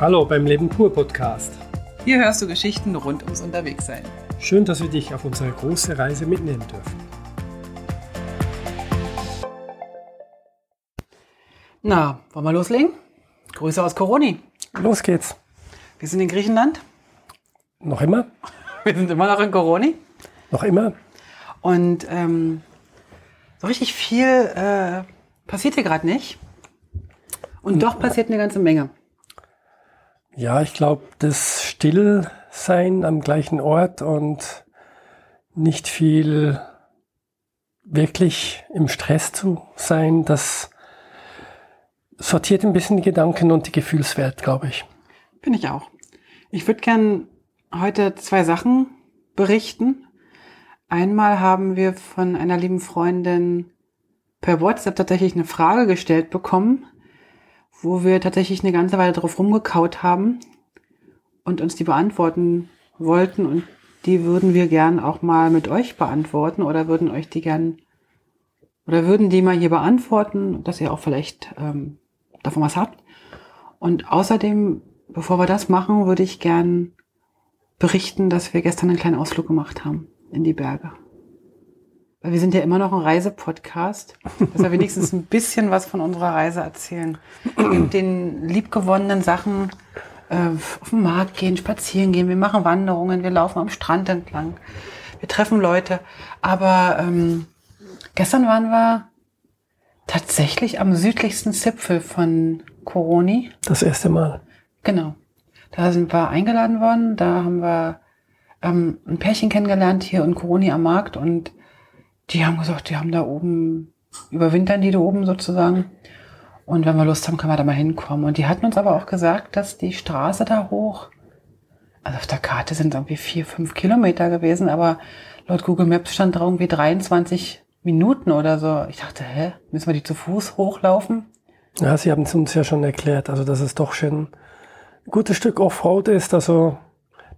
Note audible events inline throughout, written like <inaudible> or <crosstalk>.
Hallo beim Leben pur Podcast. Hier hörst du Geschichten rund ums Unterwegssein. Schön, dass wir dich auf unsere große Reise mitnehmen dürfen. Na, wollen wir loslegen? Grüße aus Coroni. Los geht's. Wir sind in Griechenland. Noch immer? <laughs> Wir sind immer noch in Coroni. Noch immer? Und ähm, so richtig viel äh, passiert hier gerade nicht. Und doch passiert eine ganze Menge. Ja, ich glaube, das Stillsein am gleichen Ort und nicht viel wirklich im Stress zu sein, das sortiert ein bisschen die Gedanken und die Gefühlswelt, glaube ich. Bin ich auch. Ich würde gern heute zwei Sachen berichten. Einmal haben wir von einer lieben Freundin per WhatsApp tatsächlich eine Frage gestellt bekommen, wo wir tatsächlich eine ganze Weile drauf rumgekaut haben und uns die beantworten wollten und die würden wir gern auch mal mit euch beantworten oder würden euch die gern oder würden die mal hier beantworten, dass ihr auch vielleicht ähm, davon was habt. Und außerdem, bevor wir das machen, würde ich gern berichten, dass wir gestern einen kleinen Ausflug gemacht haben in die Berge. Weil wir sind ja immer noch ein Reisepodcast, dass wir wenigstens ein bisschen was von unserer Reise erzählen. Mit den liebgewonnenen Sachen äh, auf den Markt gehen, spazieren gehen, wir machen Wanderungen, wir laufen am Strand entlang, wir treffen Leute. Aber ähm, gestern waren wir tatsächlich am südlichsten Zipfel von Coroni. Das erste Mal. Genau. Da sind wir eingeladen worden, da haben wir ähm, ein Pärchen kennengelernt hier in Coroni am Markt und die haben gesagt, die haben da oben, überwintern die da oben sozusagen. Und wenn wir Lust haben, können wir da mal hinkommen. Und die hatten uns aber auch gesagt, dass die Straße da hoch, also auf der Karte sind es irgendwie vier, fünf Kilometer gewesen, aber laut Google Maps stand da irgendwie 23 Minuten oder so. Ich dachte, hä, müssen wir die zu Fuß hochlaufen? Ja, Sie haben es uns ja schon erklärt, also dass es doch schon ein gutes Stück Offroad ist. Also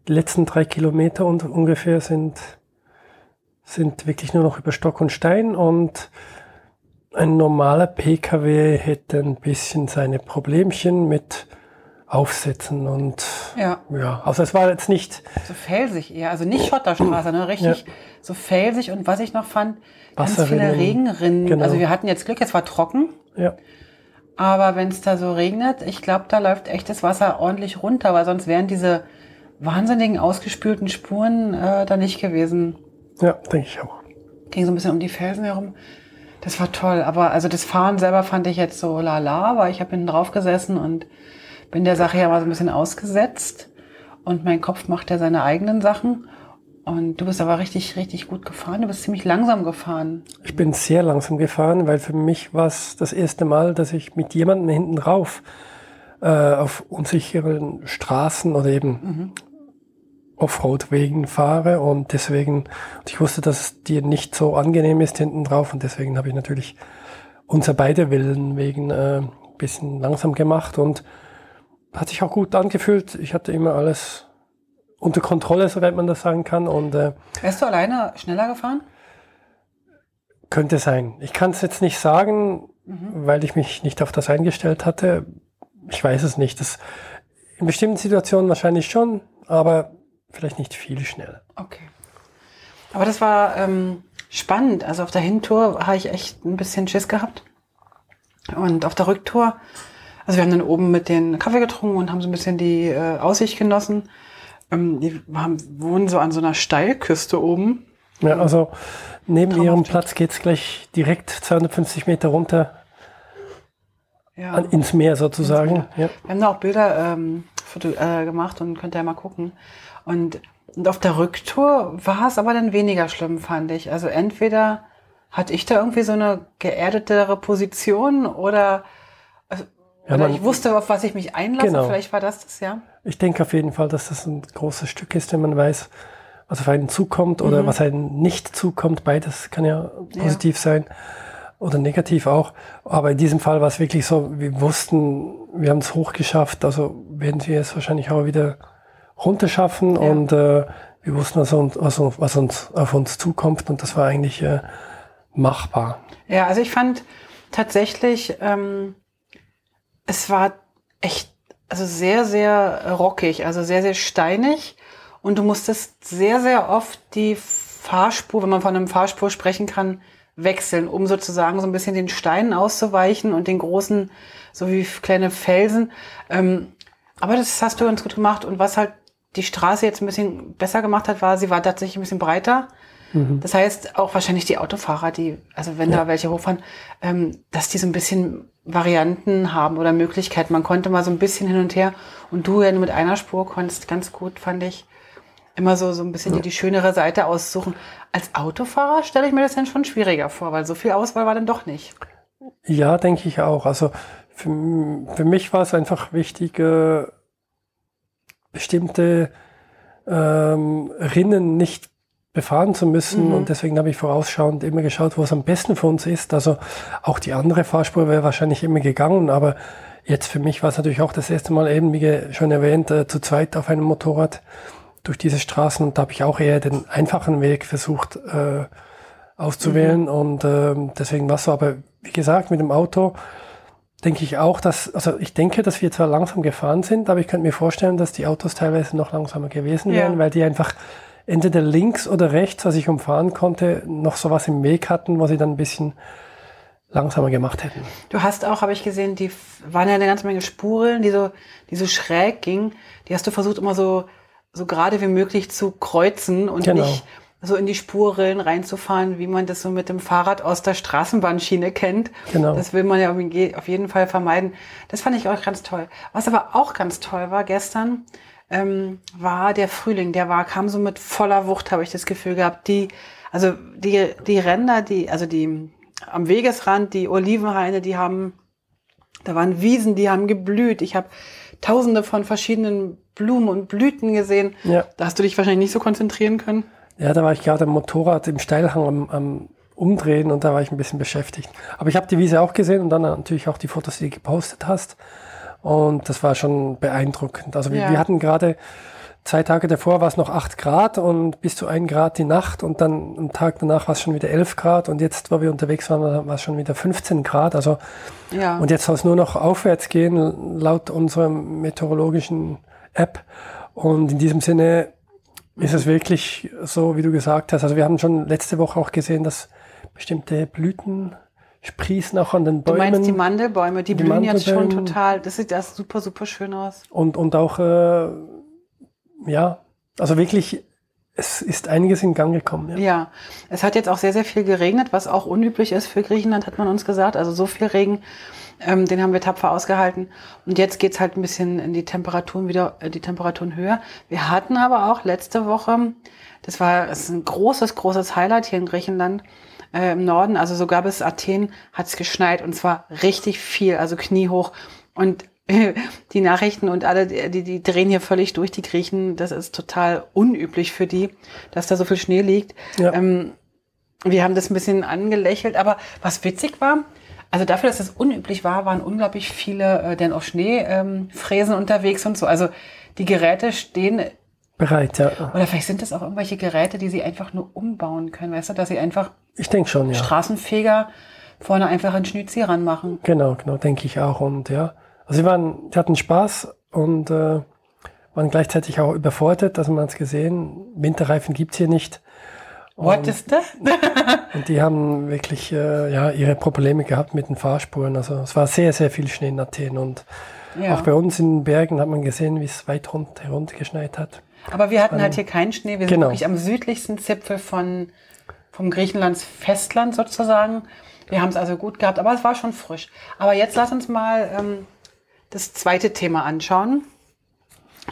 die letzten drei Kilometer und ungefähr sind sind wirklich nur noch über Stock und Stein und ein normaler Pkw hätte ein bisschen seine Problemchen mit Aufsätzen und Ja. ja, also es war jetzt nicht So felsig eher, also nicht Schotterstraße, ne? richtig Ja. so felsig. Und was ich noch fand, ganz viele Regenrinnen. Genau. Also wir hatten jetzt Glück, es war trocken. ja, Aber wenn es da so regnet, ich glaube, da läuft echt das Wasser ordentlich runter, weil sonst wären diese wahnsinnigen ausgespülten Spuren äh, da nicht gewesen. Ja, denke ich auch. Ging so ein bisschen um die Felsen herum. Das war toll. Aber also das Fahren selber fand ich jetzt so lala, weil ich habe hinten drauf gesessen und bin der Sache ja mal so ein bisschen ausgesetzt. Und mein Kopf macht ja seine eigenen Sachen. Und du bist aber richtig, richtig gut gefahren. Du bist ziemlich langsam gefahren. Ich bin sehr langsam gefahren, weil für mich war es das erste Mal, dass ich mit jemandem hinten rauf äh, auf unsicheren Straßen oder eben Offroad-Wegen fahre und deswegen, und ich wusste, dass es dir nicht so angenehm ist hinten drauf und deswegen habe ich natürlich unser beide Willen wegen äh, ein bisschen langsam gemacht und hat sich auch gut angefühlt. Ich hatte immer alles unter Kontrolle, soweit man das sagen kann und äh, Wärst du alleine schneller gefahren? könnte sein. Ich kann es jetzt nicht sagen, weil ich mich nicht auf das eingestellt hatte. Ich weiß es nicht. Das, in bestimmten Situationen wahrscheinlich schon, aber vielleicht nicht viel schneller. Okay. Aber das war ähm, spannend. Also auf der Hintour habe ich echt ein bisschen Schiss gehabt. Und auf der Rücktour, also wir haben dann oben mit den Kaffee getrunken und haben so ein bisschen die äh, Aussicht genossen. Ähm, die haben, wohnen so an so einer Steilküste oben. Ja, also neben Traumhaft. ihrem Platz geht's gleich direkt 250 Meter runter Ja. an, ins Meer sozusagen. Ja. Wir haben da auch Bilder ähm, äh, gemacht und könnt ihr mal gucken. Und, und auf der Rücktour war es aber dann weniger schlimm, fand ich. Also entweder hatte ich da irgendwie so eine geerdetere Position oder, also, Ja, oder ich wusste, auf was ich mich einlasse. Genau. Vielleicht war das das, ja. Ich denke auf jeden Fall, dass das ein großes Stück ist, wenn man weiß, was auf einen zukommt oder was einem nicht zukommt. Beides kann ja positiv sein oder negativ auch. Aber in diesem Fall war es wirklich so, wir wussten, wir haben es hochgeschafft, also werden wir es wahrscheinlich auch wieder runterschaffen Ja. und äh, wir wussten, was uns, was, uns- was uns auf uns zukommt und das war eigentlich äh, machbar. Ja, also ich fand tatsächlich, ähm, es war echt also sehr, sehr rockig, also sehr, sehr steinig. Und du musstest sehr, sehr oft die Fahrspur, wenn man von einem Fahrspur sprechen kann, wechseln, um sozusagen so ein bisschen den Steinen auszuweichen und den großen, so wie kleine Felsen. Ähm, aber das hast du ganz gut gemacht. Und was halt die Straße jetzt ein bisschen besser gemacht hat, war, sie war tatsächlich ein bisschen breiter. Mhm. Das heißt, auch wahrscheinlich die Autofahrer, die, also wenn ja. da welche hochfahren, ähm, dass die so ein bisschen Varianten haben oder Möglichkeiten. Man konnte mal so ein bisschen hin und her und du ja nur mit einer Spur konntest ganz gut, fand ich, immer so, so ein bisschen ja. die, die schönere Seite aussuchen. Als Autofahrer stelle ich mir das dann schon schwieriger vor, weil so viel Auswahl war dann doch nicht. Ja, denke ich auch. Also für, für mich war es einfach wichtig, äh, bestimmte ähm, Rinnen nicht befahren zu müssen. Mhm. Und deswegen habe ich vorausschauend immer geschaut, wo es am besten für uns ist. Also auch die andere Fahrspur wäre wahrscheinlich immer gegangen, aber jetzt für mich war es natürlich auch das erste Mal eben, wie schon erwähnt, äh, zu zweit auf einem Motorrad durch diese Straßen und da habe ich auch eher den einfachen Weg versucht äh, auszuwählen mhm. und äh, deswegen war es so. Aber wie gesagt, mit dem Auto denke ich auch, dass, also ich denke, dass wir zwar langsam gefahren sind, aber ich könnte mir vorstellen, dass die Autos teilweise noch langsamer gewesen wären, ja. weil die einfach entweder links oder rechts, was ich umfahren konnte, noch sowas im Weg hatten, wo sie dann ein bisschen langsamer gemacht hätten. Du hast auch, habe ich gesehen, die waren ja eine ganze Menge Spuren, die so, die so schräg gingen. Die hast du versucht immer so, so gerade wie möglich zu kreuzen und genau. nicht so in die Spurrillen reinzufahren, wie man das so mit dem Fahrrad aus der Straßenbahnschiene kennt. Genau. Das will man ja auf jeden Fall vermeiden. Das fand ich auch ganz toll. Was aber auch ganz toll war gestern, ähm, war der Frühling. Der war, kam so mit voller Wucht, habe ich das Gefühl gehabt. Die, also die, die Ränder, die, also die am Wegesrand, die Olivenhaine, die haben, da waren Wiesen, die haben geblüht. Ich habe tausende von verschiedenen Blumen und Blüten gesehen. Ja. Da hast du dich wahrscheinlich nicht so konzentrieren können. Ja, da war ich gerade am Motorrad im Steilhang am, am Umdrehen und da war ich ein bisschen beschäftigt. Aber ich habe die Wiese auch gesehen und dann natürlich auch die Fotos, die du gepostet hast. Und das war schon beeindruckend. Also ja. wir, wir hatten gerade zwei Tage davor war es noch acht Grad und bis zu ein Grad die Nacht und dann am Tag danach war es schon wieder elf Grad und jetzt, wo wir unterwegs waren, war es schon wieder 15 Grad. Also ja. und jetzt soll es nur noch aufwärts gehen laut unserer meteorologischen App. Und in diesem Sinne ist es wirklich so, wie du gesagt hast. Also wir haben schon letzte Woche auch gesehen, dass bestimmte Blüten sprießen auch an den Bäumen. Du meinst die Mandelbäume, die, die blühen jetzt schon total. Das sieht das super, super schön aus. Und, und auch, äh, ja, also wirklich, es ist einiges in Gang gekommen. Ja. ja, es hat jetzt auch sehr, sehr viel geregnet, was auch unüblich ist für Griechenland, hat man uns gesagt. Also so viel Regen, ähm, den haben wir tapfer ausgehalten. Und jetzt geht's halt ein bisschen in die Temperaturen wieder, äh, die Temperaturen höher. Wir hatten aber auch letzte Woche, das war das ist ein großes, großes Highlight hier in Griechenland, äh, im Norden, also sogar bis Athen hat es geschneit und zwar richtig viel, also kniehoch. Und <laughs> die Nachrichten und alle, die, die drehen hier völlig durch, die Griechen. Das ist total unüblich für die, dass da so viel Schnee liegt. Ja. Ähm, wir haben das ein bisschen angelächelt, aber was witzig war, also dafür, dass das unüblich war, waren unglaublich viele äh, denn auf Schneefräsen ähm, unterwegs und so. Also die Geräte stehen bereit, ja. Oder vielleicht sind das auch irgendwelche Geräte, die sie einfach nur umbauen können, weißt du, dass sie einfach ich denke schon, ja. Straßenfeger vorne einfach einen Schnitzi ranmachen. Genau, genau, denke ich auch. Und ja, also sie waren, sie hatten Spaß und äh, waren gleichzeitig auch überfordert. Also man hat es gesehen, Winterreifen gibt's hier nicht. What is that? <laughs> und die haben wirklich äh, ja, ihre Probleme gehabt mit den Fahrspuren. Also es war sehr, sehr viel Schnee in Athen und ja. auch bei uns in den Bergen hat man gesehen, wie es weit runter, heruntergeschneit hat. Aber wir hatten um, halt hier keinen Schnee. Wir sind genau. wirklich am südlichsten Zipfel von, vom Griechenlands Festland sozusagen. Wir haben es also gut gehabt, aber es war schon frisch. Aber jetzt lass uns mal ähm, das zweite Thema anschauen,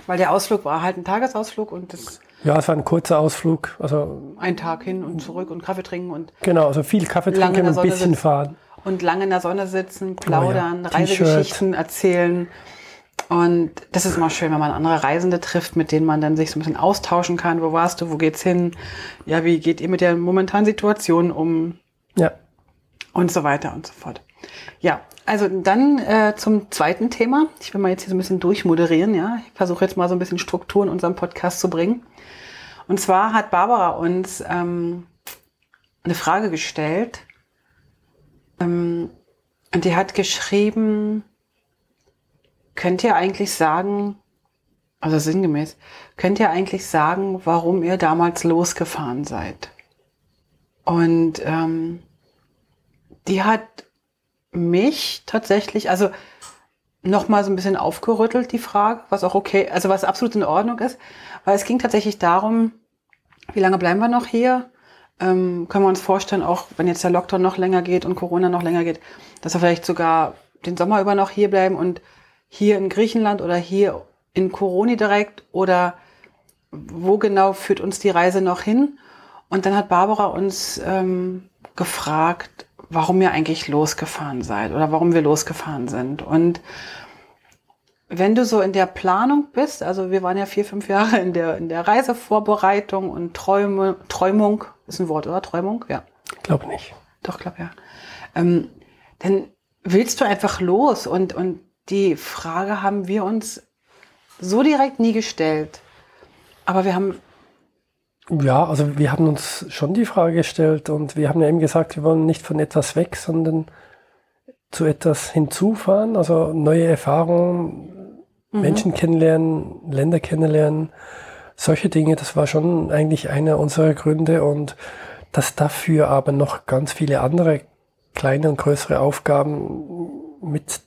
weil der Ausflug war halt ein Tagesausflug und das ja, es war ein kurzer Ausflug. Also ein Tag hin und zurück und Kaffee trinken und genau, also viel Kaffee trinken und ein bisschen sitzen. fahren und lange in der Sonne sitzen, plaudern, oh ja. Reisegeschichten erzählen. Und das ist immer schön, wenn man andere Reisende trifft, mit denen man dann sich so ein bisschen austauschen kann. Wo warst du? Wo geht's hin? Ja, wie geht ihr mit der momentanen Situation um? Ja. Und so weiter und so fort. Ja, also dann äh, zum zweiten Thema. Ich will mal jetzt hier so ein bisschen durchmoderieren, ja. Ich versuche jetzt mal so ein bisschen Struktur in unserem Podcast zu bringen. Und zwar hat Barbara uns ähm, eine Frage gestellt. Ähm, und die hat geschrieben, könnt ihr eigentlich sagen, also sinngemäß, könnt ihr eigentlich sagen, warum ihr damals losgefahren seid? Und ähm, die hat mich tatsächlich, also nochmal so ein bisschen aufgerüttelt, die Frage, was auch okay, also was absolut in Ordnung ist, weil es ging tatsächlich darum, wie lange bleiben wir noch hier? Ähm, können wir uns vorstellen, auch wenn jetzt der Lockdown noch länger geht und Corona noch länger geht, dass wir vielleicht sogar den Sommer über noch hier bleiben und hier in Griechenland oder hier in Coroni direkt oder wo genau führt uns die Reise noch hin? Und dann hat Barbara uns ähm, gefragt, warum ihr eigentlich losgefahren seid oder warum wir losgefahren sind. Und wenn du so in der Planung bist, also wir waren ja vier, fünf Jahre in der, in der Reisevorbereitung und Träume, Träumung, ist ein Wort, oder? Träumung? Ja. Glaube nicht. Doch, glaube ja. Ähm, dann willst du einfach los und, und die Frage haben wir uns so direkt nie gestellt. Aber wir haben ja, also wir haben uns schon die Frage gestellt und wir haben ja eben gesagt, wir wollen nicht von etwas weg, sondern zu etwas hinzufahren, also neue Erfahrungen, mhm. Menschen kennenlernen, Länder kennenlernen, solche Dinge, das war schon eigentlich einer unserer Gründe und dass dafür aber noch ganz viele andere kleine und größere Aufgaben mit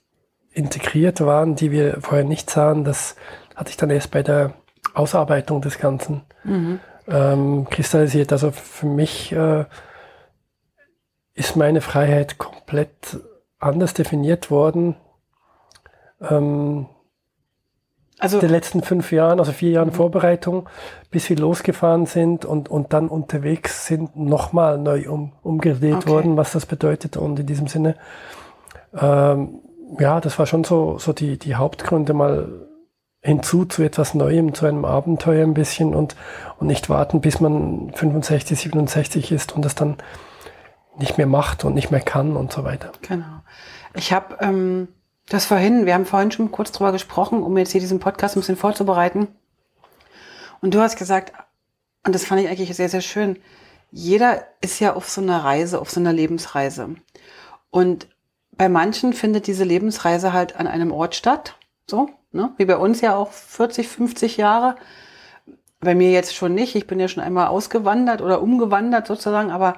integriert waren, die wir vorher nicht sahen, das hatte ich dann erst bei der Ausarbeitung des Ganzen. Mhm ähm, kristallisiert. Also für mich äh, ist meine Freiheit komplett anders definiert worden. Ähm, also in den letzten fünf Jahren, also vier Jahren mhm. Vorbereitung, bis wir losgefahren sind und, und dann unterwegs sind, nochmal neu um, umgedreht okay. worden, was das bedeutet. Und in diesem Sinne, ähm, ja, das war schon so, so die, die Hauptgründe, mal hinzu zu etwas Neuem, zu einem Abenteuer ein bisschen und, und nicht warten, bis man 65, 67 ist und das dann nicht mehr macht und nicht mehr kann und so weiter. Genau. Ich habe ähm, das vorhin, wir haben vorhin schon kurz drüber gesprochen, um jetzt hier diesen Podcast ein bisschen vorzubereiten. Und du hast gesagt, und das fand ich eigentlich sehr, sehr schön, jeder ist ja auf so einer Reise, auf so einer Lebensreise. Und bei manchen findet diese Lebensreise halt an einem Ort statt, so, ne? wie bei uns ja auch 40, 50 Jahre. Bei mir jetzt schon nicht. Ich bin ja schon einmal ausgewandert oder umgewandert sozusagen, aber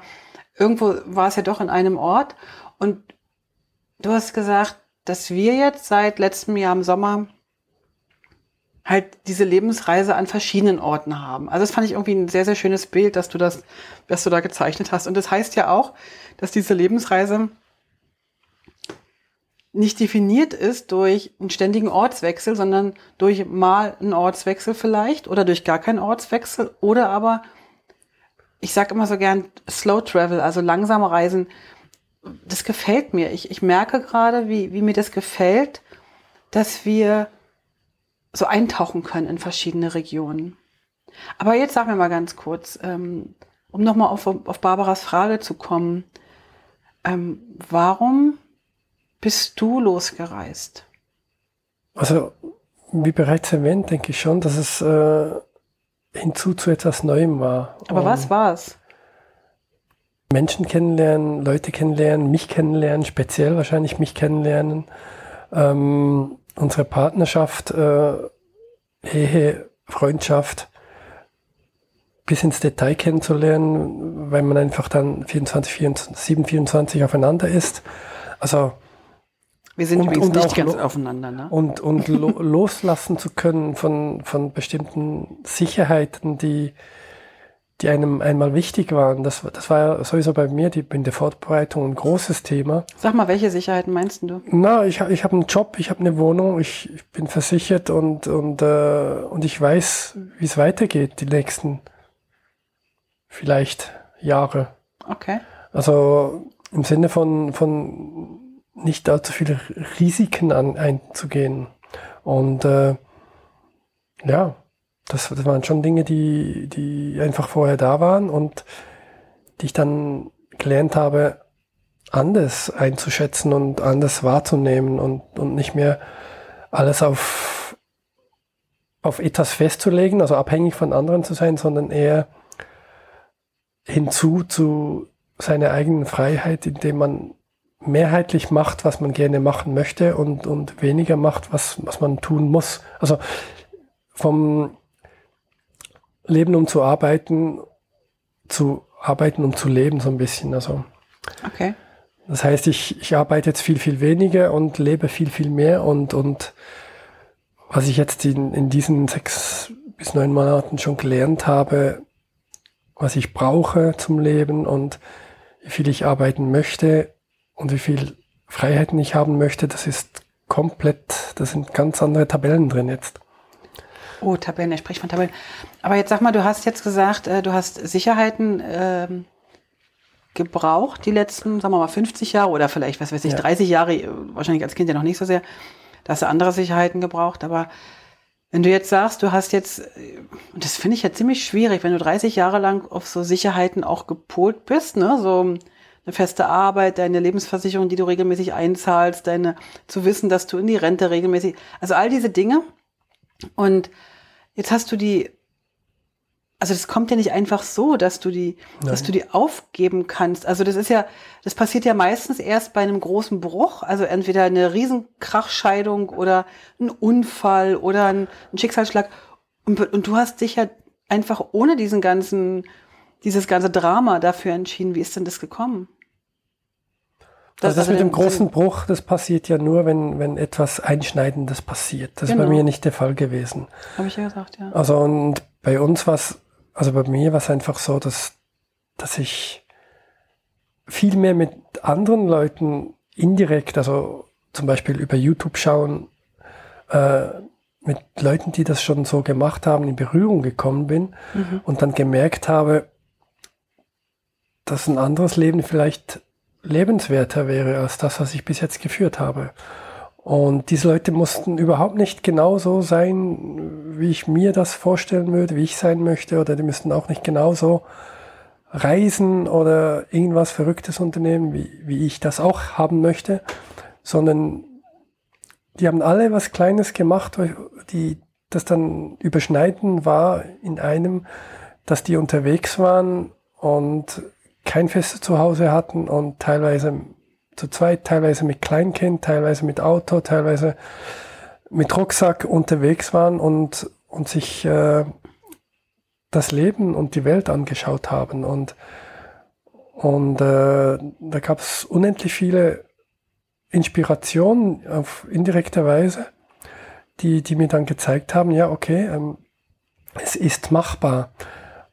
irgendwo war es ja doch in einem Ort. Und du hast gesagt, dass wir jetzt seit letztem Jahr im Sommer halt diese Lebensreise an verschiedenen Orten haben. Also das fand ich irgendwie ein sehr, sehr schönes Bild, dass du das, dass du da gezeichnet hast. Und das heißt ja auch, dass diese Lebensreise nicht definiert ist durch einen ständigen Ortswechsel, sondern durch mal einen Ortswechsel vielleicht oder durch gar keinen Ortswechsel oder aber, ich sage immer so gern Slow Travel, also langsame Reisen. Das gefällt mir. Ich, ich merke gerade, wie, wie mir das gefällt, dass wir so eintauchen können in verschiedene Regionen. Aber jetzt sagen wir mal ganz kurz, ähm, um nochmal auf, auf Barbaras Frage zu kommen. Ähm, warum bist du losgereist? Also, wie bereits erwähnt, denke ich schon, dass es äh, hinzu zu etwas Neuem war. Aber um was war es? Menschen kennenlernen, Leute kennenlernen, mich kennenlernen, speziell wahrscheinlich mich kennenlernen, ähm, unsere Partnerschaft, äh, Ehe, Freundschaft bis ins Detail kennenzulernen, weil man einfach dann 24, 24 7, 24 aufeinander ist. Also wir sind und, übrigens und nicht ganz aufeinander. Ne? Und, und lo <laughs> loslassen zu können von, von bestimmten Sicherheiten, die, die einem einmal wichtig waren. Das, das war ja sowieso bei mir die, in der Vorbereitung ein großes Thema. Sag mal, welche Sicherheiten meinst du? Na, ich, ich habe einen Job, ich habe eine Wohnung, ich, ich bin versichert und, und, äh, und ich weiß, wie es weitergeht, die nächsten vielleicht Jahre. Okay. Also im Sinne von, von nicht allzu viele Risiken an, einzugehen. Und äh, ja, das, das waren schon Dinge, die, die einfach vorher da waren und die ich dann gelernt habe, anders einzuschätzen und anders wahrzunehmen und, und nicht mehr alles auf, auf etwas festzulegen, also abhängig von anderen zu sein, sondern eher hinzu zu seiner eigenen Freiheit, indem man mehrheitlich macht, was man gerne machen möchte und, und weniger macht, was, was man tun muss. Also vom Leben um zu arbeiten zu arbeiten um zu leben so ein bisschen. Also okay. Das heißt, ich, ich arbeite jetzt viel, viel weniger und lebe viel, viel mehr und, und was ich jetzt in, in diesen sechs bis neun Monaten schon gelernt habe, was ich brauche zum Leben und wie viel ich arbeiten möchte und wie viel Freiheiten ich haben möchte, das ist komplett, da sind ganz andere Tabellen drin jetzt. Oh, Tabellen, er spricht von Tabellen. Aber jetzt sag mal, du hast jetzt gesagt, äh, du hast Sicherheiten äh, gebraucht, die letzten, sagen wir mal, 50 Jahre oder vielleicht, was weiß ich, ja. 30 Jahre, äh, wahrscheinlich als Kind ja noch nicht so sehr. Da hast du andere Sicherheiten gebraucht, aber wenn du jetzt sagst, du hast jetzt, und das finde ich ja ziemlich schwierig, wenn du 30 Jahre lang auf so Sicherheiten auch gepolt bist, ne, so eine feste Arbeit, deine Lebensversicherung, die du regelmäßig einzahlst, deine, zu wissen, dass du in die Rente regelmäßig, also all diese Dinge. Und jetzt hast du die also das kommt ja nicht einfach so, dass du die, Nein. dass du die aufgeben kannst. Also das ist ja, das passiert ja meistens erst bei einem großen Bruch, also entweder eine Riesenkrachscheidung oder ein Unfall oder ein, ein Schicksalsschlag. Und, und du hast dich ja einfach ohne diesen ganzen, dieses ganze Drama dafür entschieden. Wie ist denn das gekommen? Das, also das mit dem großen Bruch, das passiert ja nur, wenn, wenn etwas Einschneidendes passiert. Das genau. ist bei genau. mir nicht der Fall gewesen. Habe ich ja gesagt, ja. Also und bei uns war es also bei mir war es einfach so, dass, dass ich viel mehr mit anderen Leuten indirekt, also zum Beispiel über YouTube schauen, äh, mit Leuten, die das schon so gemacht haben, in Berührung gekommen bin mhm. und dann gemerkt habe, dass ein anderes Leben vielleicht lebenswerter wäre als das, was ich bis jetzt geführt habe. Und diese Leute mussten überhaupt nicht genauso sein, wie ich mir das vorstellen würde, wie ich sein möchte, oder die müssten auch nicht genauso reisen oder irgendwas Verrücktes unternehmen, wie, wie ich das auch haben möchte, sondern die haben alle was Kleines gemacht, die das dann überschneiden war in einem, dass die unterwegs waren und kein festes Zuhause hatten und teilweise zu zweit, teilweise mit Kleinkind, teilweise mit Auto, teilweise mit Rucksack unterwegs waren und, und sich äh, das Leben und die Welt angeschaut haben. Und, und äh, da gab es unendlich viele Inspirationen auf indirekte Weise, die, die mir dann gezeigt haben, ja, okay, ähm, es ist machbar.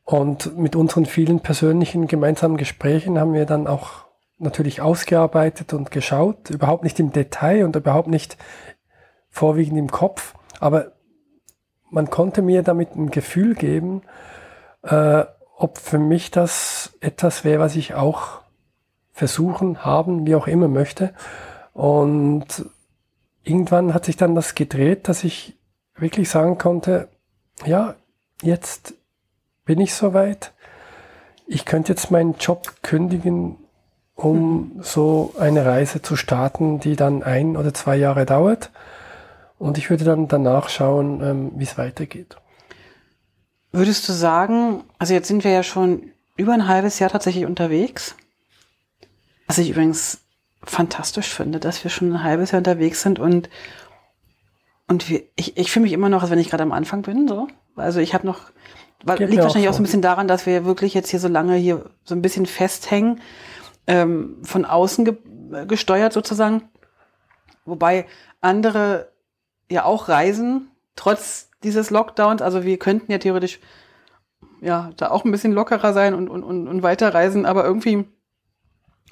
Und mit unseren vielen persönlichen gemeinsamen Gesprächen haben wir dann auch natürlich ausgearbeitet und geschaut, überhaupt nicht im Detail und überhaupt nicht vorwiegend im Kopf, aber man konnte mir damit ein Gefühl geben, äh, ob für mich das etwas wäre, was ich auch versuchen, haben, wie auch immer möchte. Und irgendwann hat sich dann das gedreht, dass ich wirklich sagen konnte, ja, jetzt bin ich soweit. Ich könnte jetzt meinen Job kündigen um so eine Reise zu starten, die dann ein oder zwei Jahre dauert. Und ich würde dann danach schauen, ähm, wie es weitergeht. Würdest du sagen, also jetzt sind wir ja schon über ein halbes Jahr tatsächlich unterwegs. Was ich übrigens fantastisch finde, dass wir schon ein halbes Jahr unterwegs sind und und wir, ich, ich fühle mich immer noch, als wenn ich gerade am Anfang bin. So. Also ich habe noch, weil, liegt wahrscheinlich auch so. auch so ein bisschen daran, dass wir wirklich jetzt hier so lange hier so ein bisschen festhängen ähm, von außen ge gesteuert sozusagen. Wobei andere ja auch reisen, trotz dieses Lockdowns. Also wir könnten ja theoretisch ja da auch ein bisschen lockerer sein und, und, und, und weiterreisen, aber irgendwie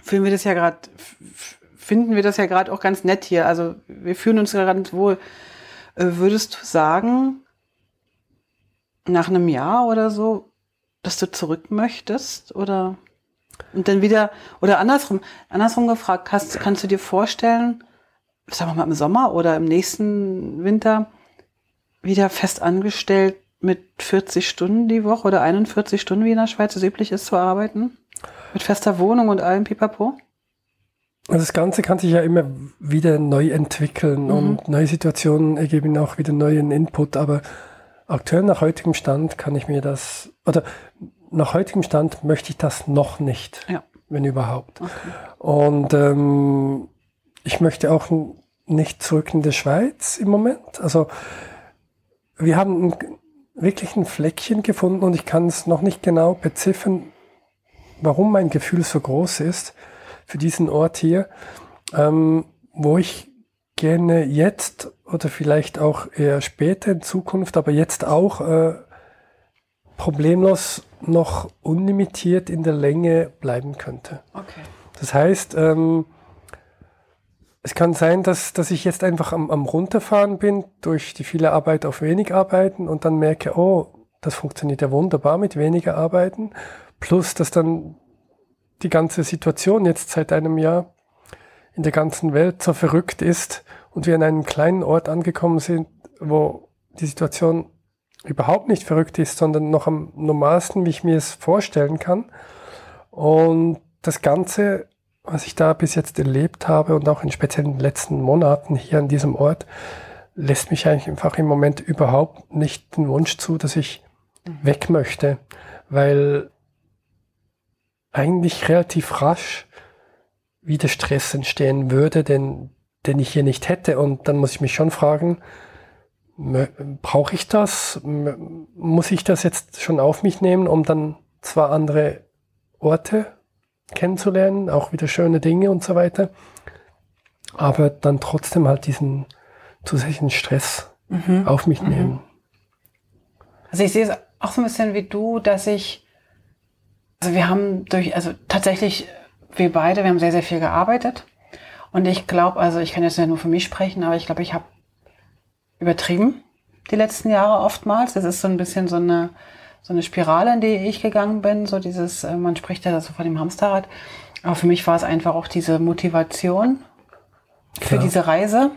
fühlen wir das ja gerade, finden wir das ja gerade auch ganz nett hier. Also wir fühlen uns gerade wohl. Äh, würdest du sagen, nach einem Jahr oder so, dass du zurück möchtest? Oder? Und dann wieder, oder andersrum, andersrum gefragt, hast, kannst du dir vorstellen, sagen wir mal im Sommer oder im nächsten Winter, wieder fest angestellt mit 40 Stunden die Woche oder 41 Stunden, wie in der Schweiz es üblich ist, zu arbeiten? Mit fester Wohnung und allem Pipapo? Das Ganze kann sich ja immer wieder neu entwickeln mhm. und neue Situationen ergeben auch wieder neuen Input, aber aktuell nach heutigem Stand kann ich mir das, oder nach heutigem Stand möchte ich das noch nicht. Ja. wenn überhaupt. Okay. Und ähm, ich möchte auch nicht zurück in die Schweiz im Moment. Also wir haben wirklich ein Fleckchen gefunden und ich kann es noch nicht genau beziffern, warum mein Gefühl so groß ist für diesen Ort hier, ähm, wo ich gerne jetzt oder vielleicht auch eher später in Zukunft, aber jetzt auch äh, problemlos noch unlimitiert in der Länge bleiben könnte. Okay. Das heißt, ähm, es kann sein, dass, dass ich jetzt einfach am, am Runterfahren bin durch die viele Arbeit auf wenig Arbeiten und dann merke, oh, das funktioniert ja wunderbar mit weniger Arbeiten. Plus, dass dann die ganze Situation jetzt seit einem Jahr in der ganzen Welt so verrückt ist und wir in einem kleinen Ort angekommen sind, wo die Situation überhaupt nicht verrückt ist, sondern noch am normalsten, wie ich mir es vorstellen kann. Und das Ganze, was ich da bis jetzt erlebt habe und auch in speziellen letzten Monaten hier an diesem Ort, lässt mich eigentlich einfach im Moment überhaupt nicht den Wunsch zu, dass ich weg möchte, weil eigentlich relativ rasch wieder Stress entstehen würde, den, den ich hier nicht hätte. Und dann muss ich mich schon fragen, brauche ich das? Muss ich das jetzt schon auf mich nehmen, um dann zwar andere Orte kennenzulernen, auch wieder schöne Dinge und so weiter, aber dann trotzdem halt diesen zusätzlichen Stress mhm. auf mich mhm. nehmen. Also ich sehe es auch so ein bisschen wie du, dass ich, also wir haben durch, also tatsächlich wir beide, wir haben sehr, sehr viel gearbeitet. Und ich glaube, also ich kann jetzt ja nur für mich sprechen, aber ich glaube, ich habe übertrieben die letzten Jahre oftmals. Das ist so ein bisschen so eine, so eine Spirale, in die ich gegangen bin. So dieses, äh, man spricht ja so von dem Hamsterrad. Aber für mich war es einfach auch diese Motivation für Klar. diese Reise.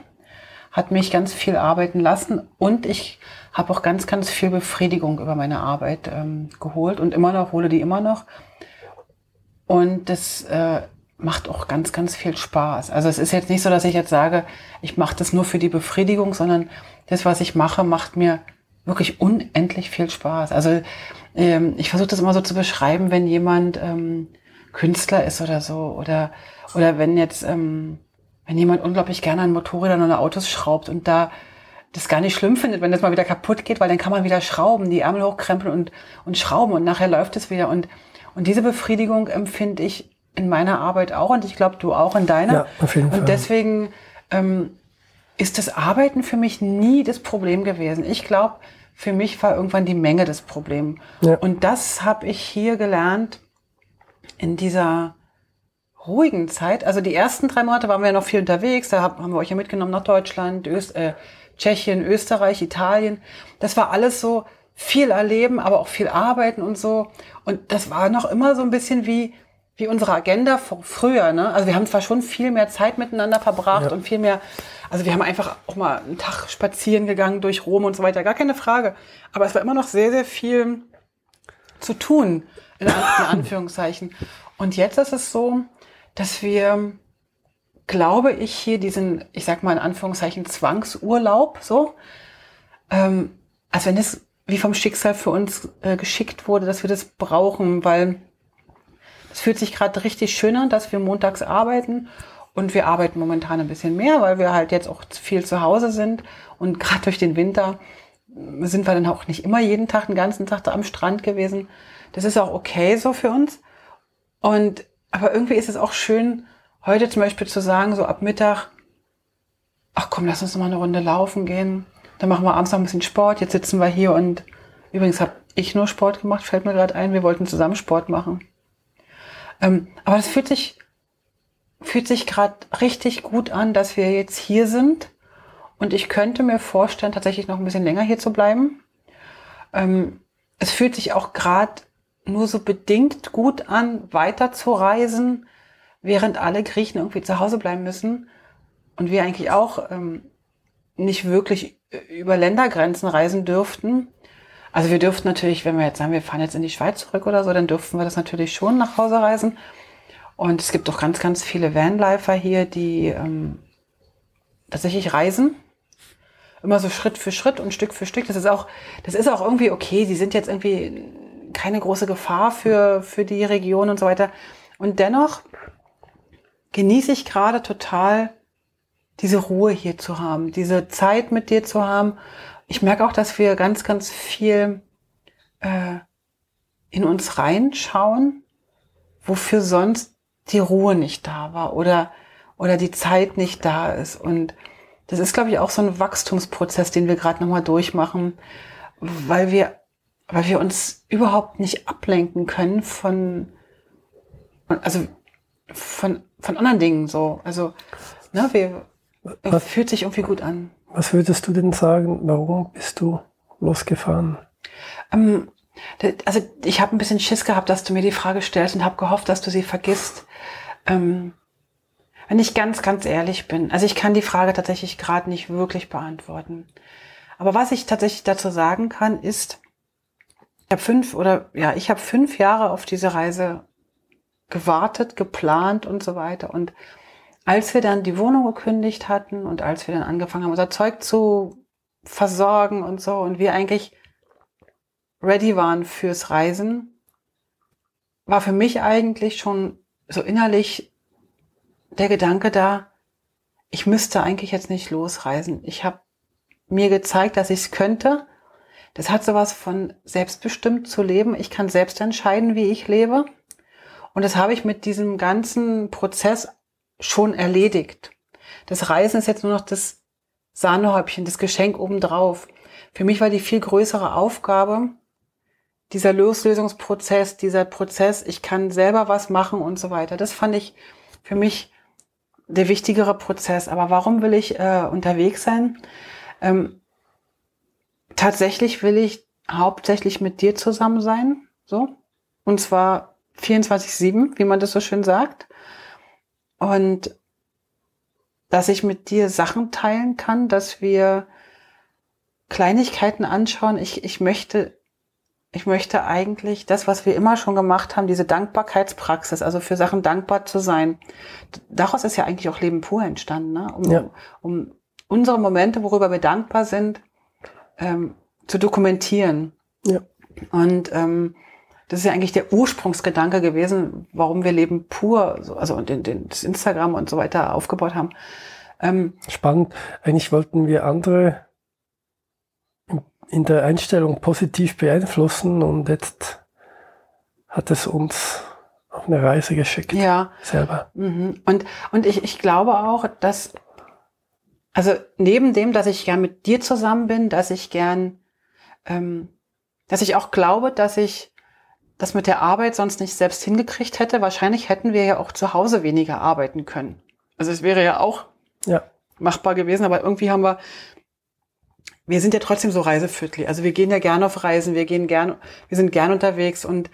Hat mich ganz viel arbeiten lassen und ich habe auch ganz, ganz viel Befriedigung über meine Arbeit ähm, geholt und immer noch, hole die immer noch. Und das äh, macht auch ganz, ganz viel Spaß. Also es ist jetzt nicht so, dass ich jetzt sage, ich mache das nur für die Befriedigung, sondern das, was ich mache, macht mir wirklich unendlich viel Spaß. Also ähm, ich versuche das immer so zu beschreiben, wenn jemand ähm, Künstler ist oder so oder oder wenn jetzt ähm, wenn jemand unglaublich gerne an Motorrädern oder Autos schraubt und da das gar nicht schlimm findet, wenn das mal wieder kaputt geht, weil dann kann man wieder schrauben, die Ärmel hochkrempeln und und schrauben und nachher läuft es wieder und und diese Befriedigung empfinde ich in meiner Arbeit auch und ich glaube, du auch in deiner. Ja, auf jeden und Fall. deswegen ähm, ist das Arbeiten für mich nie das Problem gewesen. Ich glaube, für mich war irgendwann die Menge das Problem. Ja. Und das habe ich hier gelernt in dieser ruhigen Zeit. Also die ersten drei Monate waren wir ja noch viel unterwegs. Da haben wir euch ja mitgenommen nach Deutschland, Öst, äh, Tschechien, Österreich, Italien. Das war alles so viel erleben, aber auch viel arbeiten und so. Und das war noch immer so ein bisschen wie, wie unsere Agenda früher. Ne? Also wir haben zwar schon viel mehr Zeit miteinander verbracht ja. und viel mehr, also wir haben einfach auch mal einen Tag spazieren gegangen durch Rom und so weiter, gar keine Frage. Aber es war immer noch sehr, sehr viel zu tun, in, in Anführungszeichen. Und jetzt ist es so, dass wir, glaube ich, hier diesen, ich sag mal in Anführungszeichen, Zwangsurlaub, so, ähm, als wenn es wie vom Schicksal für uns äh, geschickt wurde, dass wir das brauchen, weil es fühlt sich gerade richtig schön an, dass wir montags arbeiten und wir arbeiten momentan ein bisschen mehr, weil wir halt jetzt auch viel zu Hause sind und gerade durch den Winter sind wir dann auch nicht immer jeden Tag, den ganzen Tag da am Strand gewesen. Das ist auch okay so für uns. Und aber irgendwie ist es auch schön, heute zum Beispiel zu sagen, so ab Mittag, ach komm, lass uns noch mal eine Runde laufen gehen. Dann machen wir abends noch ein bisschen Sport. Jetzt sitzen wir hier und übrigens habe ich nur Sport gemacht, fällt mir gerade ein. Wir wollten zusammen Sport machen. Ähm, aber das fühlt sich, fühlt sich gerade richtig gut an, dass wir jetzt hier sind. Und ich könnte mir vorstellen, tatsächlich noch ein bisschen länger hier zu bleiben. Ähm, es fühlt sich auch gerade nur so bedingt gut an, weiter zu reisen, während alle Griechen irgendwie zu Hause bleiben müssen. Und wir eigentlich auch ähm, nicht wirklich über Ländergrenzen reisen dürften. Also wir dürften natürlich, wenn wir jetzt sagen, wir fahren jetzt in die Schweiz zurück oder so, dann dürften wir das natürlich schon nach Hause reisen. Und es gibt auch ganz, ganz viele Vanlifer hier, die ähm, tatsächlich reisen. Immer so Schritt für Schritt und Stück für Stück. Das ist auch, das ist auch irgendwie okay. Die sind jetzt irgendwie keine große Gefahr für, für die Region und so weiter. Und dennoch genieße ich gerade total diese Ruhe hier zu haben, diese Zeit mit dir zu haben. Ich merke auch, dass wir ganz, ganz viel äh, in uns reinschauen, wofür sonst die Ruhe nicht da war oder, oder die Zeit nicht da ist. Und das ist, glaube ich, auch so ein Wachstumsprozess, den wir gerade nochmal durchmachen, weil wir, weil wir uns überhaupt nicht ablenken können von, also von, von anderen Dingen so. Also, ne, wir, fühlt sich irgendwie gut an. Was würdest du denn sagen, warum bist du losgefahren? Ähm, also ich habe ein bisschen Schiss gehabt, dass du mir die Frage stellst und habe gehofft, dass du sie vergisst. Ähm, wenn ich ganz, ganz ehrlich bin, also ich kann die Frage tatsächlich gerade nicht wirklich beantworten. Aber was ich tatsächlich dazu sagen kann, ist, ich habe fünf oder ja, ich habe fünf Jahre auf diese Reise gewartet, geplant und so weiter. Und als wir dann die Wohnung gekündigt hatten und als wir dann angefangen haben, unser Zeug zu versorgen und so und wir eigentlich ready waren fürs Reisen, war für mich eigentlich schon so innerlich der Gedanke da, ich müsste eigentlich jetzt nicht losreisen. Ich habe mir gezeigt, dass ich es könnte. Das hat sowas von selbstbestimmt zu leben. Ich kann selbst entscheiden, wie ich lebe. Und das habe ich mit diesem ganzen Prozess schon erledigt. Das Reisen ist jetzt nur noch das Sahnehäubchen, das Geschenk obendrauf. Für mich war die viel größere Aufgabe, dieser Loslösungsprozess, dieser Prozess, ich kann selber was machen und so weiter. Das fand ich für mich der wichtigere Prozess. Aber warum will ich äh, unterwegs sein? Ähm, tatsächlich will ich hauptsächlich mit dir zusammen sein, so. Und zwar 24-7, wie man das so schön sagt. Und dass ich mit dir Sachen teilen kann, dass wir Kleinigkeiten anschauen. Ich, ich möchte ich möchte eigentlich das, was wir immer schon gemacht haben, diese Dankbarkeitspraxis, also für Sachen dankbar zu sein. Daraus ist ja eigentlich auch Leben pur entstanden, ne? um, ja. um unsere Momente, worüber wir dankbar sind, ähm, zu dokumentieren. Ja. Und ähm, das ist ja eigentlich der Ursprungsgedanke gewesen, warum wir Leben pur, also den, den, das Instagram und so weiter aufgebaut haben. Ähm, Spannend. Eigentlich wollten wir andere in der Einstellung positiv beeinflussen und jetzt hat es uns auf eine Reise geschickt. Ja. Selber. Mhm. Und, und ich, ich glaube auch, dass, also neben dem, dass ich gern mit dir zusammen bin, dass ich gern, ähm, dass ich auch glaube, dass ich das mit der Arbeit sonst nicht selbst hingekriegt hätte. Wahrscheinlich hätten wir ja auch zu Hause weniger arbeiten können. Also es wäre ja auch ja. machbar gewesen, aber irgendwie haben wir wir sind ja trotzdem so Reiseviertel. Also wir gehen ja gerne auf Reisen, wir gehen gern, wir sind gern unterwegs und,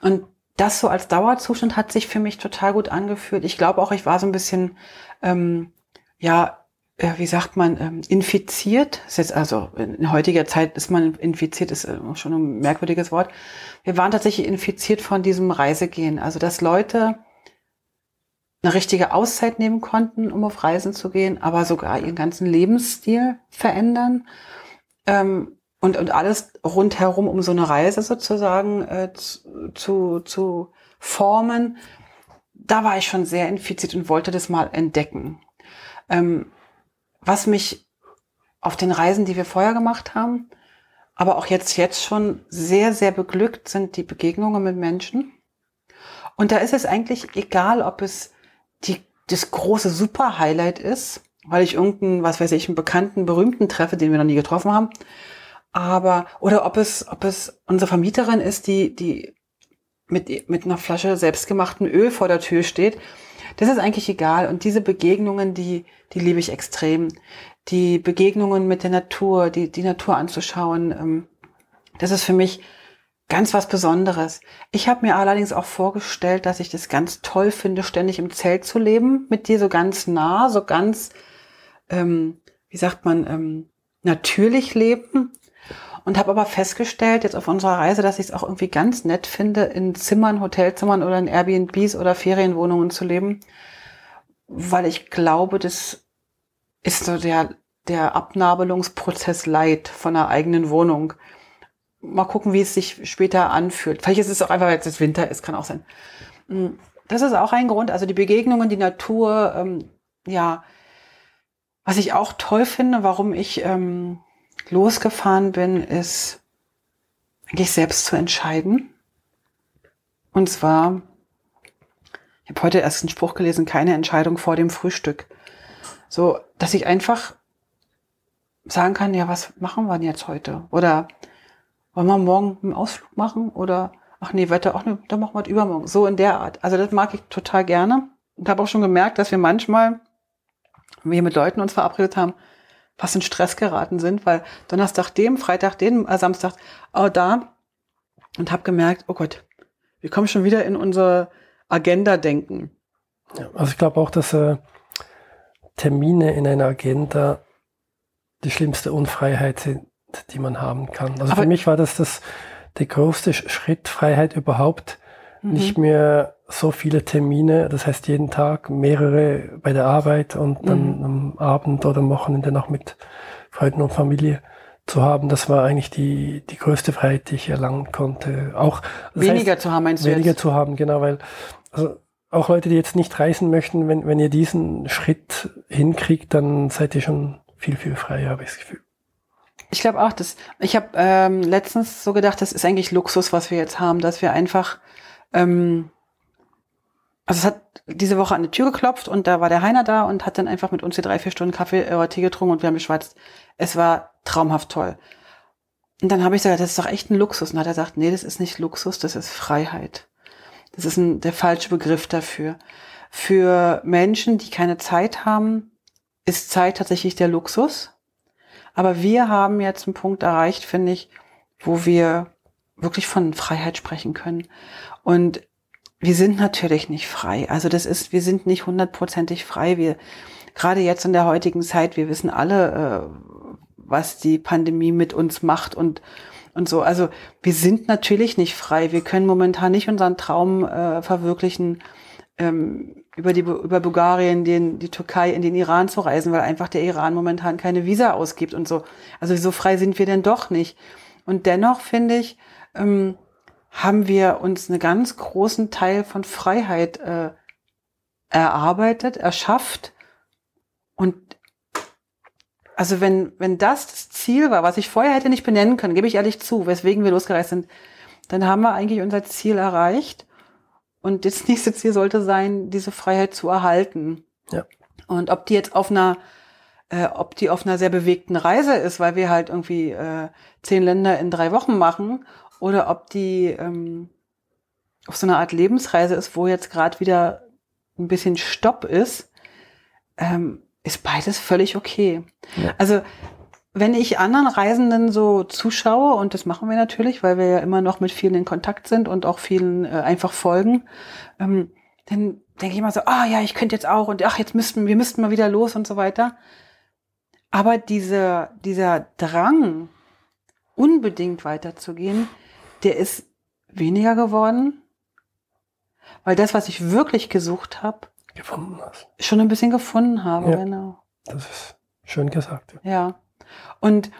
und das so als Dauerzustand hat sich für mich total gut angefühlt. Ich glaube auch, ich war so ein bisschen, ähm, ja, äh, wie sagt man, ähm, infiziert. Ist jetzt also in heutiger Zeit ist man infiziert, ist äh, schon ein merkwürdiges Wort. Wir waren tatsächlich infiziert von diesem Reisegehen. Also dass Leute eine richtige Auszeit nehmen konnten, um auf Reisen zu gehen, aber sogar ihren ganzen Lebensstil verändern ähm, und, und alles rundherum, um so eine Reise sozusagen äh, zu, zu formen. Da war ich schon sehr infiziert und wollte das mal entdecken. Ähm, was mich auf den Reisen, die wir vorher gemacht haben, aber auch jetzt, jetzt schon sehr, sehr beglückt sind die Begegnungen mit Menschen. Und da ist es eigentlich egal, ob es die, das große Super-Highlight ist, weil ich irgendeinen, was weiß ich, einen bekannten, berühmten treffe, den wir noch nie getroffen haben. Aber, oder ob es, ob es unsere Vermieterin ist, die, die mit, mit einer Flasche selbstgemachten Öl vor der Tür steht. Das ist eigentlich egal. Und diese Begegnungen, die, die liebe ich extrem. Die Begegnungen mit der Natur, die, die Natur anzuschauen, ähm, das ist für mich ganz was Besonderes. Ich habe mir allerdings auch vorgestellt, dass ich das ganz toll finde, ständig im Zelt zu leben, mit dir so ganz nah, so ganz, ähm, wie sagt man, ähm, natürlich leben. Und habe aber festgestellt, jetzt auf unserer Reise, dass ich es auch irgendwie ganz nett finde, in Zimmern, Hotelzimmern oder in Airbnbs oder Ferienwohnungen zu leben, weil ich glaube, das ist so der, der Abnabelungsprozess Leid von einer eigenen Wohnung mal gucken, wie es sich später anfühlt. Vielleicht ist es auch einfach, weil es Winter ist, kann auch sein. Mm. das ist auch ein Grund. Also die Begegnungen, die Natur, ähm, ja. Was ich auch toll finde, warum ich ähm, losgefahren bin, ist eigentlich selbst zu entscheiden. Und zwar, ich habe heute erst einen Spruch gelesen, keine Entscheidung vor dem Frühstück. So, dass ich einfach sagen kann, ja, was machen wir denn jetzt heute? Oder wollen wir morgen einen Ausflug machen? Oder ach nee, Wetter, ach nee, dann machen wir es übermorgen. So in der Art. Also das mag ich total gerne. Und habe auch schon gemerkt, dass wir manchmal, wenn wir mit Leuten uns verabredet haben, fast in Stress geraten sind, weil Donnerstag dem, Freitag den, äh, Samstag auch da und habe gemerkt, oh Gott, wir kommen schon wieder in unsere Agenda denken. Ja, also ich glaube auch, dass äh, Termine in einer Agenda die schlimmste Unfreiheit sind, die man haben kann. Also Aber für mich war das, das der größte Schritt, Freiheit überhaupt, mhm. nicht mehr so viele Termine, das heißt jeden Tag mehrere bei der Arbeit und dann mhm. am Abend oder am Wochenende noch mit Freunden und Familie zu haben, das war eigentlich die, die größte Freiheit, die ich erlangen konnte. Auch weniger heißt, zu haben, meinst du Weniger zu haben, genau, weil also auch Leute, die jetzt nicht reisen möchten, wenn, wenn ihr diesen Schritt hinkriegt, dann seid ihr schon viel, viel freier, habe ich das Gefühl. Ich glaube auch, dass ich habe ähm, letztens so gedacht, das ist eigentlich Luxus, was wir jetzt haben, dass wir einfach ähm, also es hat diese Woche an die Tür geklopft und da war der Heiner da und hat dann einfach mit uns die drei, vier Stunden Kaffee oder äh, Tee getrunken und wir haben geschwatzt. Es war traumhaft toll. Und dann habe ich gesagt, das ist doch echt ein Luxus. Und hat er gesagt, nee, das ist nicht Luxus, das ist Freiheit. Das ist ein, der falsche Begriff dafür. Für Menschen, die keine Zeit haben, ist Zeit tatsächlich der Luxus. Aber wir haben jetzt einen Punkt erreicht, finde ich, wo wir wirklich von Freiheit sprechen können. Und wir sind natürlich nicht frei. Also das ist, wir sind nicht hundertprozentig frei. Wir, gerade jetzt in der heutigen Zeit, wir wissen alle, äh, was die Pandemie mit uns macht und, und so. Also wir sind natürlich nicht frei. Wir können momentan nicht unseren Traum äh, verwirklichen, ähm, über die über Bulgarien, den, die Türkei in den Iran zu reisen, weil einfach der Iran momentan keine Visa ausgibt und so. Also so frei sind wir denn doch nicht. Und dennoch finde ich, ähm, haben wir uns einen ganz großen Teil von Freiheit äh, erarbeitet, erschafft. Und also wenn, wenn das das Ziel war, was ich vorher hätte nicht benennen können, gebe ich ehrlich zu, weswegen wir losgereist sind, dann haben wir eigentlich unser Ziel erreicht. Und das <laughs> nächste Ziel sollte sein, diese Freiheit zu erhalten. Ja. Und ob die jetzt auf einer, äh, ob die auf einer sehr bewegten Reise ist, weil wir halt irgendwie äh, zehn Länder in drei Wochen machen, oder ob die ähm, auf so einer Art Lebensreise ist, wo jetzt gerade wieder ein bisschen Stopp ist, ähm, ist beides völlig okay. Ja. Also wenn ich anderen Reisenden so zuschaue, und das machen wir natürlich, weil wir ja immer noch mit vielen in Kontakt sind und auch vielen äh, einfach folgen, ähm, dann denke ich immer so, ah ja, ich könnte jetzt auch und ach, jetzt müssten wir müssten mal wieder los und so weiter. Aber diese, dieser Drang, unbedingt weiterzugehen, der ist weniger geworden, weil das, was ich wirklich gesucht habe, gefunden hast. Schon ein bisschen gefunden habe, ja, genau. Das ist schön gesagt. Ja. Und,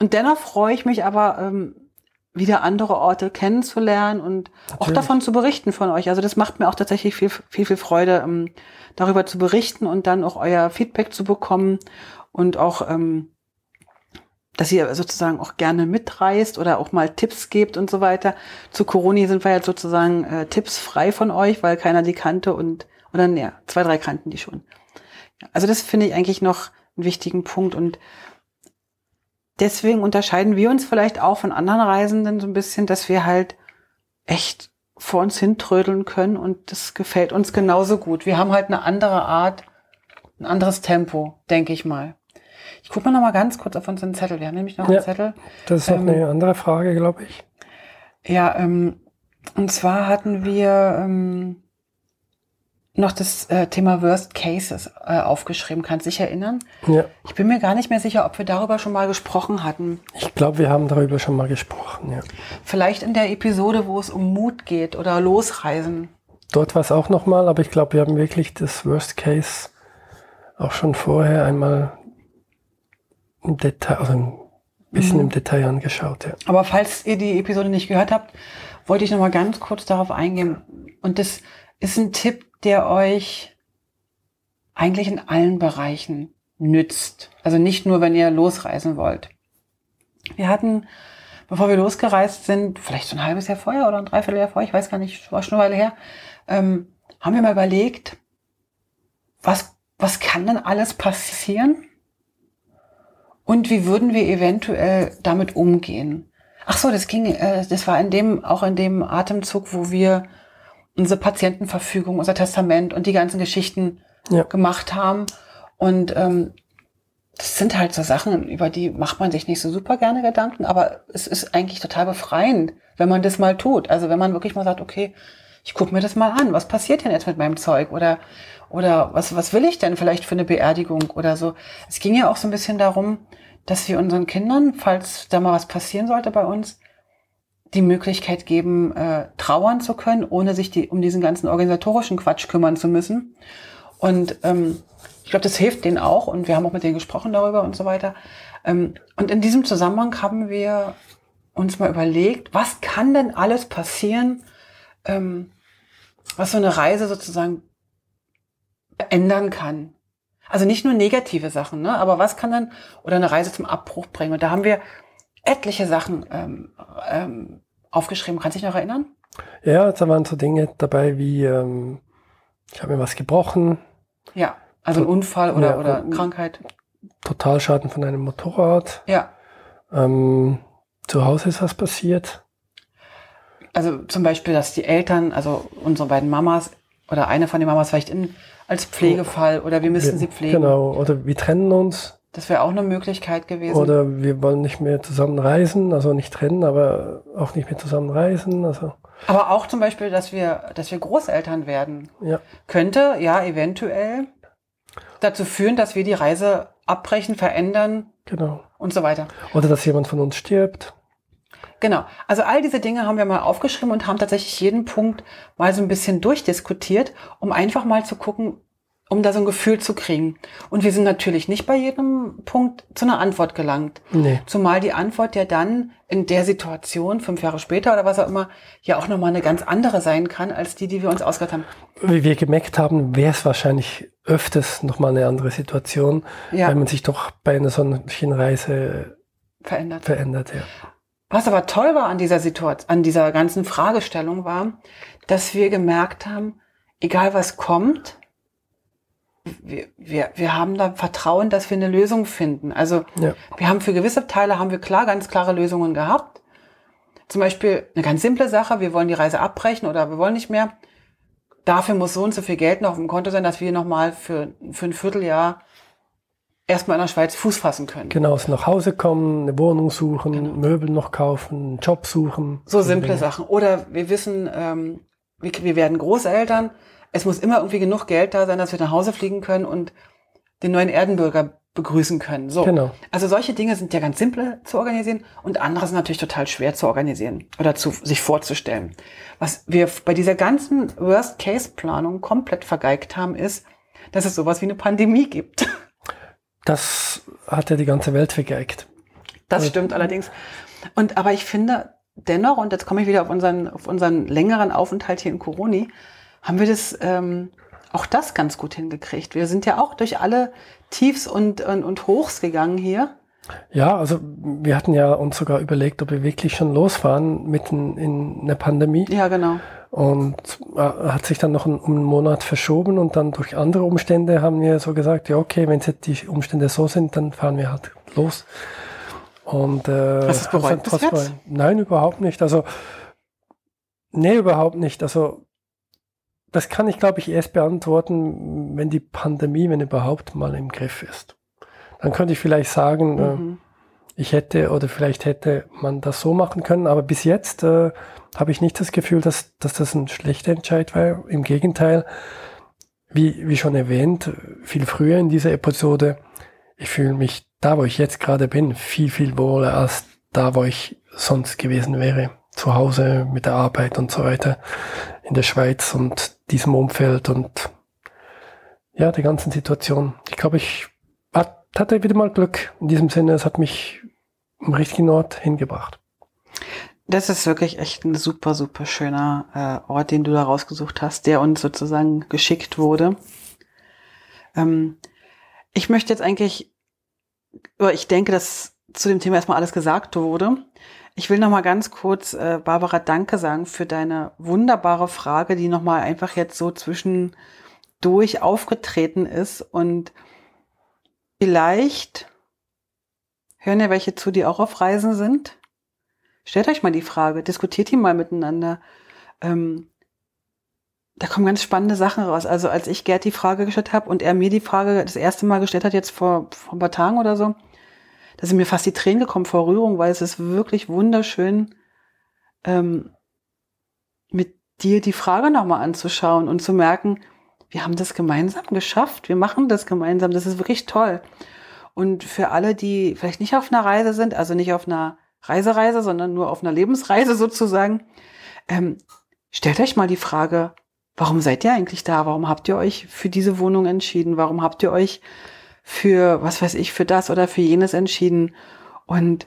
und dennoch freue ich mich aber, ähm, wieder andere Orte kennenzulernen und Natürlich. auch davon zu berichten von euch. Also das macht mir auch tatsächlich viel, viel, viel Freude, ähm, darüber zu berichten und dann auch euer Feedback zu bekommen und auch ähm, dass ihr sozusagen auch gerne mitreist oder auch mal Tipps gebt und so weiter. Zu Corona sind wir jetzt sozusagen äh, Tipps frei von euch, weil keiner die kannte und, oder ne, zwei, drei kannten die schon. Also das finde ich eigentlich noch einen wichtigen Punkt und deswegen unterscheiden wir uns vielleicht auch von anderen Reisenden so ein bisschen, dass wir halt echt vor uns hintrödeln können und das gefällt uns genauso gut. Wir haben halt eine andere Art, ein anderes Tempo, denke ich mal. Ich gucke mal noch mal ganz kurz auf unseren Zettel. Wir haben nämlich noch ja, einen Zettel. Das ist noch ähm, eine andere Frage, glaube ich. Ja, ähm, und zwar hatten wir ähm, noch das äh, Thema Worst Cases äh, aufgeschrieben. Kannst du dich erinnern? Ja. Ich bin mir gar nicht mehr sicher, ob wir darüber schon mal gesprochen hatten. Ich glaube, wir haben darüber schon mal gesprochen, ja. Vielleicht in der Episode, wo es um Mut geht oder Losreisen. Dort war es auch noch mal, aber ich glaube, wir haben wirklich das Worst Case auch schon vorher einmal im Detail, also ein bisschen mhm. im Detail angeschaut. Ja. Aber falls ihr die Episode nicht gehört habt, wollte ich noch mal ganz kurz darauf eingehen. Und das ist ein Tipp, der euch eigentlich in allen Bereichen nützt. Also nicht nur, wenn ihr losreisen wollt. Wir hatten, bevor wir losgereist sind, vielleicht so ein halbes Jahr vorher oder ein Dreivierteljahr vorher, ich weiß gar nicht, war schon eine Weile her, ähm, haben wir mal überlegt, was, was kann denn alles passieren? Und wie würden wir eventuell damit umgehen? Ach so, das ging, äh, das war in dem, auch in dem Atemzug, wo wir unsere Patientenverfügung, unser Testament und die ganzen Geschichten ja. gemacht haben. Und ähm, das sind halt so Sachen, über die macht man sich nicht so super gerne Gedanken, aber es ist eigentlich total befreiend, wenn man das mal tut. Also wenn man wirklich mal sagt, okay, ich gucke mir das mal an, was passiert denn jetzt mit meinem Zeug? Oder, oder was, was will ich denn vielleicht für eine Beerdigung oder so? Es ging ja auch so ein bisschen darum, dass wir unseren Kindern, falls da mal was passieren sollte bei uns, die Möglichkeit geben, äh, trauern zu können, ohne sich die, um diesen ganzen organisatorischen Quatsch kümmern zu müssen. Und ähm, ich glaube, das hilft denen auch und wir haben auch mit denen gesprochen darüber und so weiter. Ähm, und in diesem Zusammenhang haben wir uns mal überlegt, was kann denn alles passieren, ähm, was so eine Reise sozusagen ändern kann. Also nicht nur negative Sachen, ne? aber was kann dann oder eine Reise zum Abbruch bringen? Und da haben wir etliche Sachen ähm, ähm, aufgeschrieben. Kannst du dich noch erinnern? Ja, da waren so Dinge dabei wie, ähm, ich habe mir was gebrochen. Ja, also ein Unfall oder, ja, oder Krankheit. Totalschaden von einem Motorrad. Ja. Ähm, zu Hause ist was passiert. Also zum Beispiel, dass die Eltern, also unsere beiden Mamas oder eine von den Mamas vielleicht in als Pflegefall oder wir müssen wir, sie pflegen. Genau, oder wir trennen uns. Das wäre auch eine Möglichkeit gewesen. Oder wir wollen nicht mehr zusammen reisen, also nicht trennen, aber auch nicht mehr zusammen reisen. Also. Aber auch zum Beispiel, dass wir, dass wir Großeltern werden. Ja. Könnte ja eventuell dazu führen, dass wir die Reise abbrechen, verändern genau. und so weiter. Oder dass jemand von uns stirbt. Genau. Also all diese Dinge haben wir mal aufgeschrieben und haben tatsächlich jeden Punkt mal so ein bisschen durchdiskutiert, um einfach mal zu gucken, um da so ein Gefühl zu kriegen. Und wir sind natürlich nicht bei jedem Punkt zu einer Antwort gelangt. Nee. Zumal die Antwort ja dann in der Situation, fünf Jahre später oder was auch immer, ja auch nochmal eine ganz andere sein kann, als die, die wir uns ausgedacht haben. Wie wir gemerkt haben, wäre es wahrscheinlich öfters nochmal eine andere Situation, ja. weil man sich doch bei einer solchen Reise verändert. verändert ja. Was aber toll war an dieser Situation, an dieser ganzen Fragestellung war, dass wir gemerkt haben, egal was kommt, wir, wir, wir haben da Vertrauen, dass wir eine Lösung finden. Also ja. wir haben für gewisse Teile haben wir klar, ganz klare Lösungen gehabt. Zum Beispiel eine ganz simple Sache, wir wollen die Reise abbrechen oder wir wollen nicht mehr. Dafür muss so und so viel Geld noch auf dem Konto sein, dass wir nochmal für, für ein Vierteljahr erstmal in der Schweiz Fuß fassen können. Genau, also nach Hause kommen, eine Wohnung suchen, genau. Möbel noch kaufen, einen Job suchen. So simple Dinge. Sachen. Oder wir wissen, ähm, wir, wir werden Großeltern. Es muss immer irgendwie genug Geld da sein, dass wir nach Hause fliegen können und den neuen Erdenbürger begrüßen können. So. Genau. Also solche Dinge sind ja ganz simple zu organisieren und andere sind natürlich total schwer zu organisieren oder zu sich vorzustellen. Was wir bei dieser ganzen Worst-Case-Planung komplett vergeigt haben, ist, dass es sowas wie eine Pandemie gibt. <laughs> Das hat ja die ganze Welt vergeigt. Das also, stimmt allerdings. Und aber ich finde dennoch, und jetzt komme ich wieder auf unseren, auf unseren längeren Aufenthalt hier in Coroni, haben wir das ähm, auch das ganz gut hingekriegt. Wir sind ja auch durch alle Tiefs und, und, und Hochs gegangen hier. Ja, also wir hatten ja uns sogar überlegt, ob wir wirklich schon losfahren mitten in einer Pandemie. Ja, genau. Und äh, hat sich dann noch um einen Monat verschoben und dann durch andere Umstände haben wir so gesagt, ja okay, wenn jetzt die Umstände so sind, dann fahren wir halt los. Und äh, Hast du bereut bis jetzt? Nein, überhaupt nicht. Also nee, überhaupt nicht. Also das kann ich, glaube ich, erst beantworten, wenn die Pandemie, wenn überhaupt, mal im Griff ist. Dann könnte ich vielleicht sagen, äh, mhm. äh, ich hätte oder vielleicht hätte man das so machen können, aber bis jetzt äh, habe ich nicht das Gefühl, dass, dass das ein schlechter Entscheid war. Im Gegenteil, wie, wie schon erwähnt, viel früher in dieser Episode, ich fühle mich da, wo ich jetzt gerade bin, viel, viel wohler als da, wo ich sonst gewesen wäre. Zu Hause mit der Arbeit und so weiter in der Schweiz und diesem Umfeld und ja, der ganzen Situation. Ich glaube, ich hatte wieder mal Glück in diesem Sinne. Es hat mich am richtigen Ort hingebracht. Das ist wirklich echt ein super, super schöner äh, Ort, den du da rausgesucht hast, der uns sozusagen geschickt wurde. Ähm, ich möchte jetzt eigentlich, oder ich denke, dass zu dem Thema erstmal alles gesagt wurde. Ich will noch mal ganz kurz, äh, Barbara, Danke sagen für deine wunderbare Frage, die noch mal einfach jetzt so zwischendurch aufgetreten ist und vielleicht hören ja welche zu, die auch auf Reisen sind Stellt euch mal die Frage, diskutiert die mal miteinander. Ähm, da kommen ganz spannende Sachen raus. Also als ich Gerd die Frage gestellt habe und er mir die Frage das erste Mal gestellt hat, jetzt vor, vor ein paar Tagen oder so, da sind mir fast die Tränen gekommen vor Rührung, weil es ist wirklich wunderschön, ähm, mit dir die Frage nochmal anzuschauen und zu merken, wir haben das gemeinsam geschafft, wir machen das gemeinsam, das ist wirklich toll. Und für alle, die vielleicht nicht auf einer Reise sind, also nicht auf einer Reisereise, sondern nur auf einer Lebensreise sozusagen. Ähm, stellt euch mal die Frage, warum seid ihr eigentlich da? Warum habt ihr euch für diese Wohnung entschieden? Warum habt ihr euch für, was weiß ich, für das oder für jenes entschieden? Und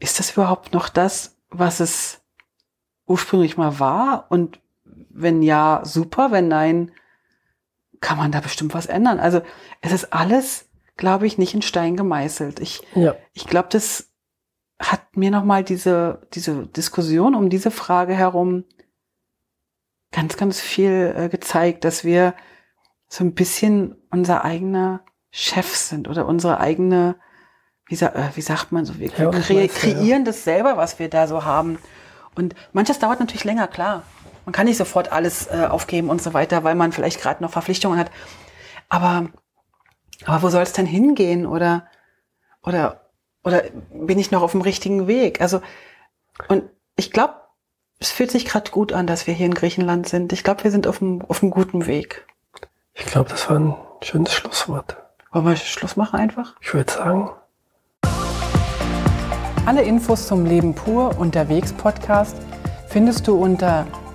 ist das überhaupt noch das, was es ursprünglich mal war? Und wenn ja, super. Wenn nein, kann man da bestimmt was ändern. Also es ist alles, glaube ich, nicht in Stein gemeißelt. Ich, ja. ich glaube, das hat mir nochmal diese, diese Diskussion um diese Frage herum ganz, ganz viel äh, gezeigt, dass wir so ein bisschen unser eigener Chef sind oder unsere eigene, wie, äh, wie sagt man so, wir ja, kre kreieren ja. das selber, was wir da so haben. Und manches dauert natürlich länger, klar. Man kann nicht sofort alles äh, aufgeben und so weiter, weil man vielleicht gerade noch Verpflichtungen hat. Aber, aber wo soll es denn hingehen? Oder, oder oder bin ich noch auf dem richtigen Weg? Also, und ich glaube, es fühlt sich gerade gut an, dass wir hier in Griechenland sind. Ich glaube, wir sind auf einem, auf einem guten Weg. Ich glaube, das war ein schönes Schlusswort. Wollen wir Schluss machen einfach? Ich würde sagen. Alle Infos zum Leben pur unterwegs Podcast findest du unter